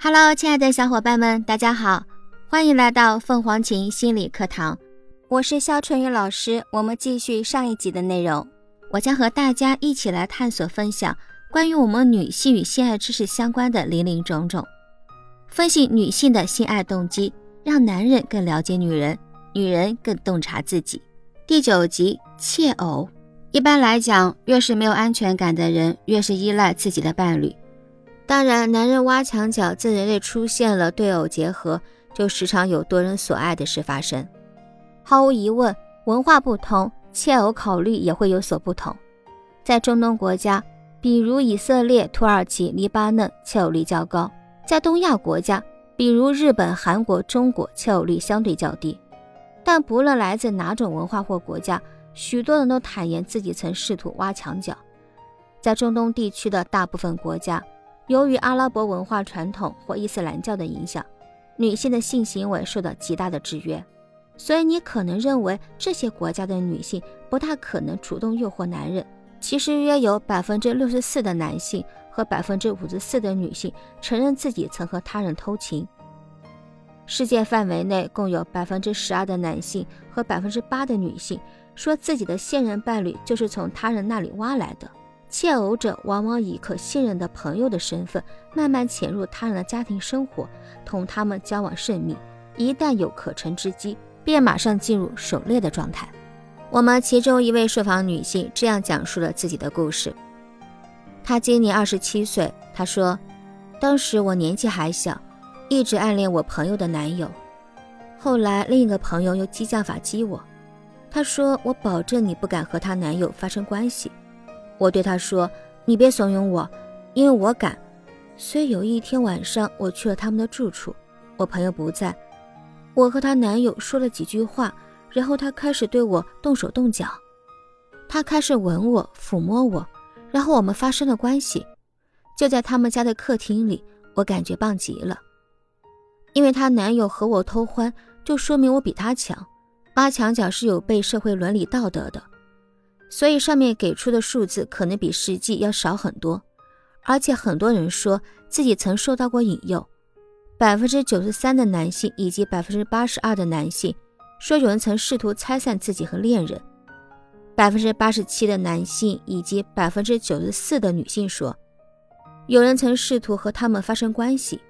Hello，亲爱的小伙伴们，大家好，欢迎来到凤凰琴心理课堂，我是肖春雨老师。我们继续上一集的内容，我将和大家一起来探索分享关于我们女性与性爱知识相关的林林种种，分析女性的性爱动机，让男人更了解女人，女人更洞察自己。第九集窃偶，一般来讲，越是没有安全感的人，越是依赖自己的伴侣。当然，男人挖墙脚，自人类出现了对偶结合，就时常有多人所爱的事发生。毫无疑问，文化不同，切偶考虑也会有所不同。在中东国家，比如以色列、土耳其、黎巴嫩，切偶率较高；在东亚国家，比如日本、韩国、中国，切偶率相对较低。但不论来自哪种文化或国家，许多人都坦言自己曾试图挖墙脚。在中东地区的大部分国家。由于阿拉伯文化传统或伊斯兰教的影响，女性的性行为受到极大的制约，所以你可能认为这些国家的女性不大可能主动诱惑男人。其实，约有百分之六十四的男性和百分之五十四的女性承认自己曾和他人偷情。世界范围内，共有百分之十二的男性和百分之八的女性说自己的现任伴侣就是从他人那里挖来的。窃偶者往往以可信任的朋友的身份，慢慢潜入他人的家庭生活，同他们交往甚密。一旦有可乘之机，便马上进入狩猎的状态。我们其中一位受访女性这样讲述了自己的故事：她今年二十七岁，她说，当时我年纪还小，一直暗恋我朋友的男友。后来另一个朋友用激将法激我，她说：“我保证你不敢和她男友发生关系。”我对他说：“你别怂恿我，因为我敢。”所以有一天晚上，我去了他们的住处，我朋友不在，我和她男友说了几句话，然后他开始对我动手动脚，他开始吻我、抚摸我，然后我们发生了关系，就在他们家的客厅里，我感觉棒极了，因为她男友和我偷欢，就说明我比他强，挖墙脚是有悖社会伦理道德的。所以上面给出的数字可能比实际要少很多，而且很多人说自己曾受到过引诱，百分之九十三的男性以及百分之八十二的男性说有人曾试图拆散自己和恋人，百分之八十七的男性以及百分之九十四的女性说有人曾试图和他们发生关系。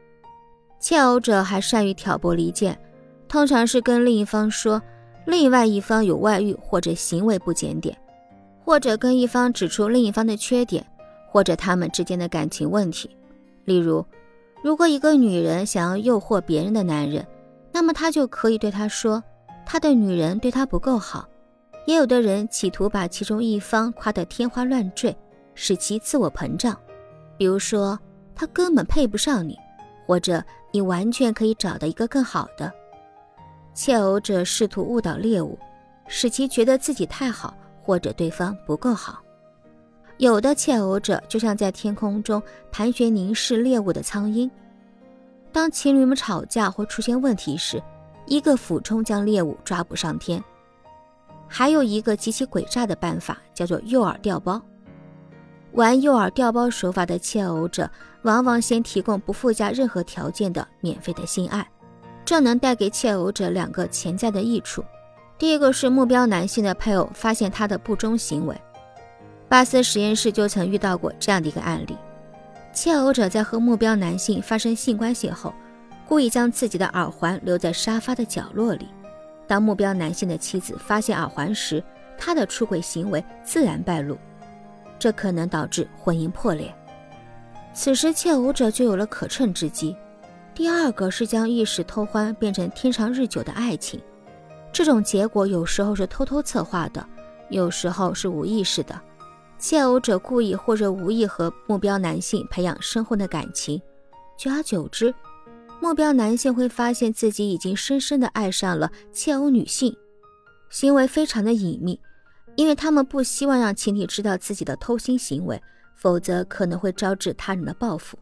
窃偶者还善于挑拨离间，通常是跟另一方说另外一方有外遇或者行为不检点。或者跟一方指出另一方的缺点，或者他们之间的感情问题。例如，如果一个女人想要诱惑别人的男人，那么她就可以对他说，他的女人对他不够好。也有的人企图把其中一方夸得天花乱坠，使其自我膨胀。比如说，他根本配不上你，或者你完全可以找到一个更好的。窃偶者试图误导猎物，使其觉得自己太好。或者对方不够好，有的窃偶者就像在天空中盘旋凝视猎物的苍鹰。当情侣们吵架或出现问题时，一个俯冲将猎物抓捕上天。还有一个极其诡诈的办法，叫做诱饵调包。玩诱饵调包手法的窃偶者，往往先提供不附加任何条件的免费的性爱，这能带给窃偶者两个潜在的益处。第一个是目标男性的配偶发现他的不忠行为，巴斯实验室就曾遇到过这样的一个案例：窃偶者在和目标男性发生性关系后，故意将自己的耳环留在沙发的角落里。当目标男性的妻子发现耳环时，他的出轨行为自然败露，这可能导致婚姻破裂。此时窃偶者就有了可乘之机。第二个是将一时偷欢变成天长日久的爱情。这种结果有时候是偷偷策划的，有时候是无意识的。窃偶者故意或者无意和目标男性培养深厚的感情，久而久之，目标男性会发现自己已经深深的爱上了窃偶女性，行为非常的隐秘，因为他们不希望让情敌知道自己的偷腥行为，否则可能会招致他人的报复，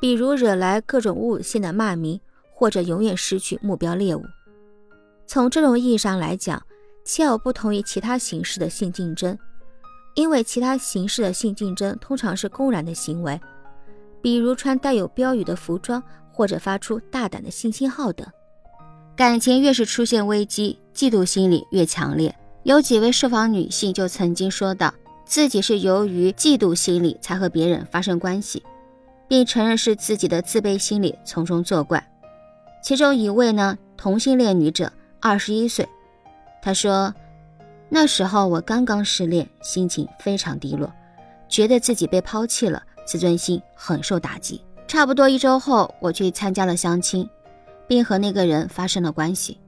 比如惹来各种侮辱性的骂名，或者永远失去目标猎物。从这种意义上来讲，切偶不同于其他形式的性竞争，因为其他形式的性竞争通常是公然的行为，比如穿带有标语的服装或者发出大胆的性信号等。感情越是出现危机，嫉妒心理越强烈。有几位受访女性就曾经说到，自己是由于嫉妒心理才和别人发生关系，并承认是自己的自卑心理从中作怪。其中一位呢，同性恋女者，二十一岁，她说。那时候我刚刚失恋，心情非常低落，觉得自己被抛弃了，自尊心很受打击。差不多一周后，我去参加了相亲，并和那个人发生了关系。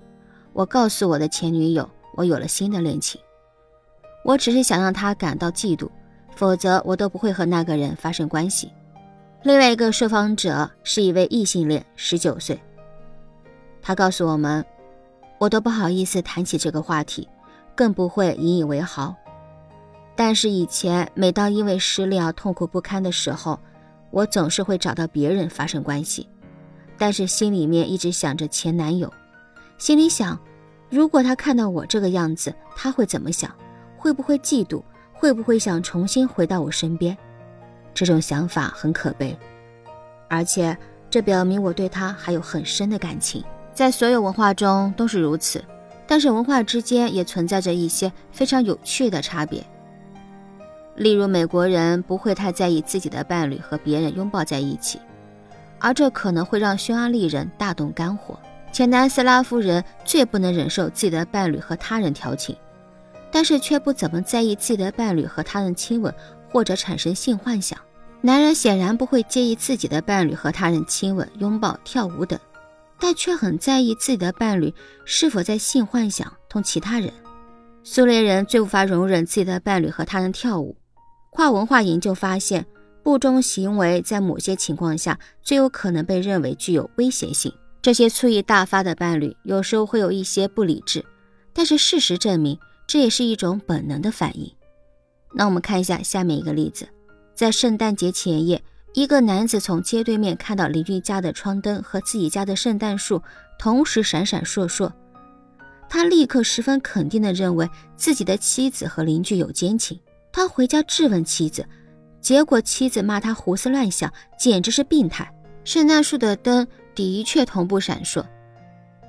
我告诉我的前女友，我有了新的恋情。我只是想让她感到嫉妒，否则我都不会和那个人发生关系。另外一个受访者是一位异性恋，十九岁。他告诉我们，我都不好意思谈起这个话题。更不会引以为豪，但是以前每当因为失恋而痛苦不堪的时候，我总是会找到别人发生关系，但是心里面一直想着前男友，心里想，如果他看到我这个样子，他会怎么想？会不会嫉妒？会不会想重新回到我身边？这种想法很可悲，而且这表明我对他还有很深的感情，在所有文化中都是如此。但是文化之间也存在着一些非常有趣的差别，例如美国人不会太在意自己的伴侣和别人拥抱在一起，而这可能会让匈牙利人大动肝火。前南斯拉夫人最不能忍受自己的伴侣和他人调情，但是却不怎么在意自己的伴侣和他人亲吻或者产生性幻想。男人显然不会介意自己的伴侣和他人亲吻、拥抱、跳舞等。但却很在意自己的伴侣是否在性幻想同其他人。苏联人最无法容忍自己的伴侣和他人跳舞。跨文化研究发现，不忠行为在某些情况下最有可能被认为具有威胁性。这些醋意大发的伴侣有时候会有一些不理智，但是事实证明这也是一种本能的反应。那我们看一下下面一个例子，在圣诞节前夜。一个男子从街对面看到邻居家的窗灯和自己家的圣诞树同时闪闪烁烁，他立刻十分肯定地认为自己的妻子和邻居有奸情。他回家质问妻子，结果妻子骂他胡思乱想，简直是病态。圣诞树的灯的确同步闪烁，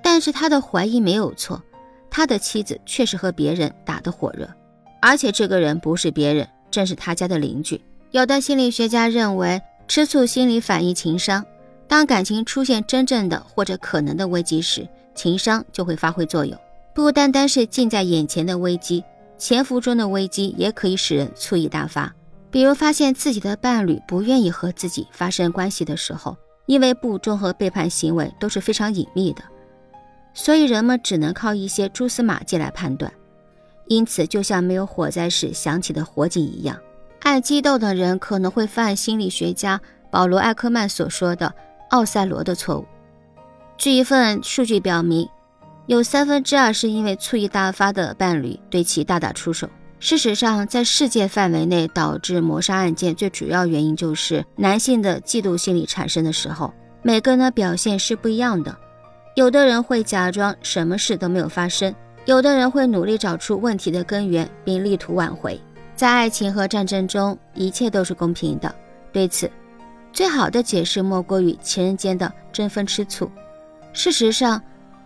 但是他的怀疑没有错，他的妻子确实和别人打得火热，而且这个人不是别人，正是他家的邻居。有的心理学家认为。吃醋心理反映情商，当感情出现真正的或者可能的危机时，情商就会发挥作用。不单单是近在眼前的危机，潜伏中的危机也可以使人醋意大发。比如发现自己的伴侣不愿意和自己发生关系的时候，因为不忠和背叛行为都是非常隐秘的，所以人们只能靠一些蛛丝马迹来判断。因此，就像没有火灾时响起的火警一样。爱激斗的人可能会犯心理学家保罗·艾克曼所说的“奥赛罗”的错误。据一份数据表明，有三分之二是因为醋意大发的伴侣对其大打出手。事实上，在世界范围内导致谋杀案件最主要原因就是男性的嫉妒心理产生的时候，每个人的表现是不一样的。有的人会假装什么事都没有发生，有的人会努力找出问题的根源并力图挽回。在爱情和战争中，一切都是公平的。对此，最好的解释莫过于情人间的争风吃醋。事实上，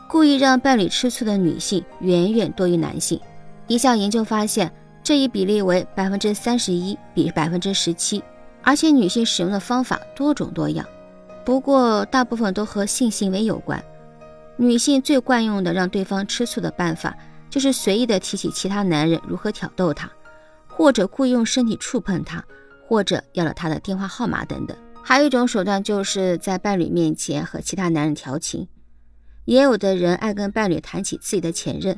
故意让伴侣吃醋的女性远远多于男性。一项研究发现，这一比例为百分之三十一比百分之十七，而且女性使用的方法多种多样。不过，大部分都和性行为有关。女性最惯用的让对方吃醋的办法，就是随意的提起其他男人如何挑逗她。或者故意用身体触碰他，或者要了他的电话号码等等。还有一种手段，就是在伴侣面前和其他男人调情。也有的人爱跟伴侣谈起自己的前任。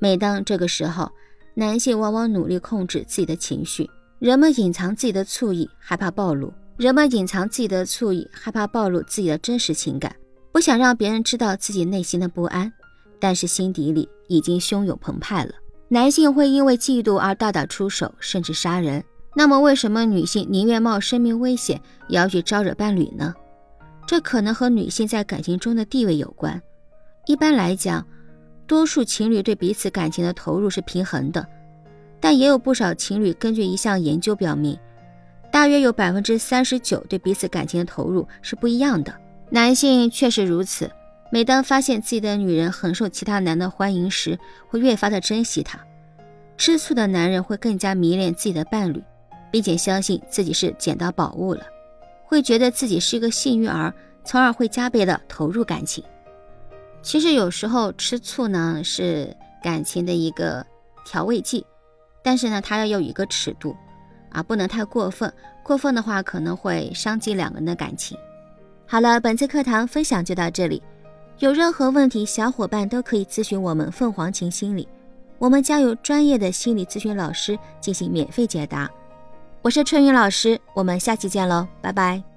每当这个时候，男性往往努力控制自己的情绪。人们隐藏自己的醋意，害怕暴露；人们隐藏自己的醋意，害怕暴露自己的真实情感，不想让别人知道自己内心的不安，但是心底里已经汹涌澎湃了。男性会因为嫉妒而大打出手，甚至杀人。那么，为什么女性宁愿冒生命危险也要去招惹伴侣呢？这可能和女性在感情中的地位有关。一般来讲，多数情侣对彼此感情的投入是平衡的，但也有不少情侣根据一项研究表明，大约有百分之三十九对彼此感情的投入是不一样的。男性确实如此，每当发现自己的女人很受其他男的欢迎时，会越发的珍惜她。吃醋的男人会更加迷恋自己的伴侣，并且相信自己是捡到宝物了，会觉得自己是一个幸运儿，从而会加倍的投入感情。其实有时候吃醋呢是感情的一个调味剂，但是呢它要有一个尺度，啊不能太过分，过分的话可能会伤及两个人的感情。好了，本次课堂分享就到这里，有任何问题小伙伴都可以咨询我们凤凰琴心理，我们将有专业的心理咨询老师进行免费解答。我是春雨老师，我们下期见喽，拜拜。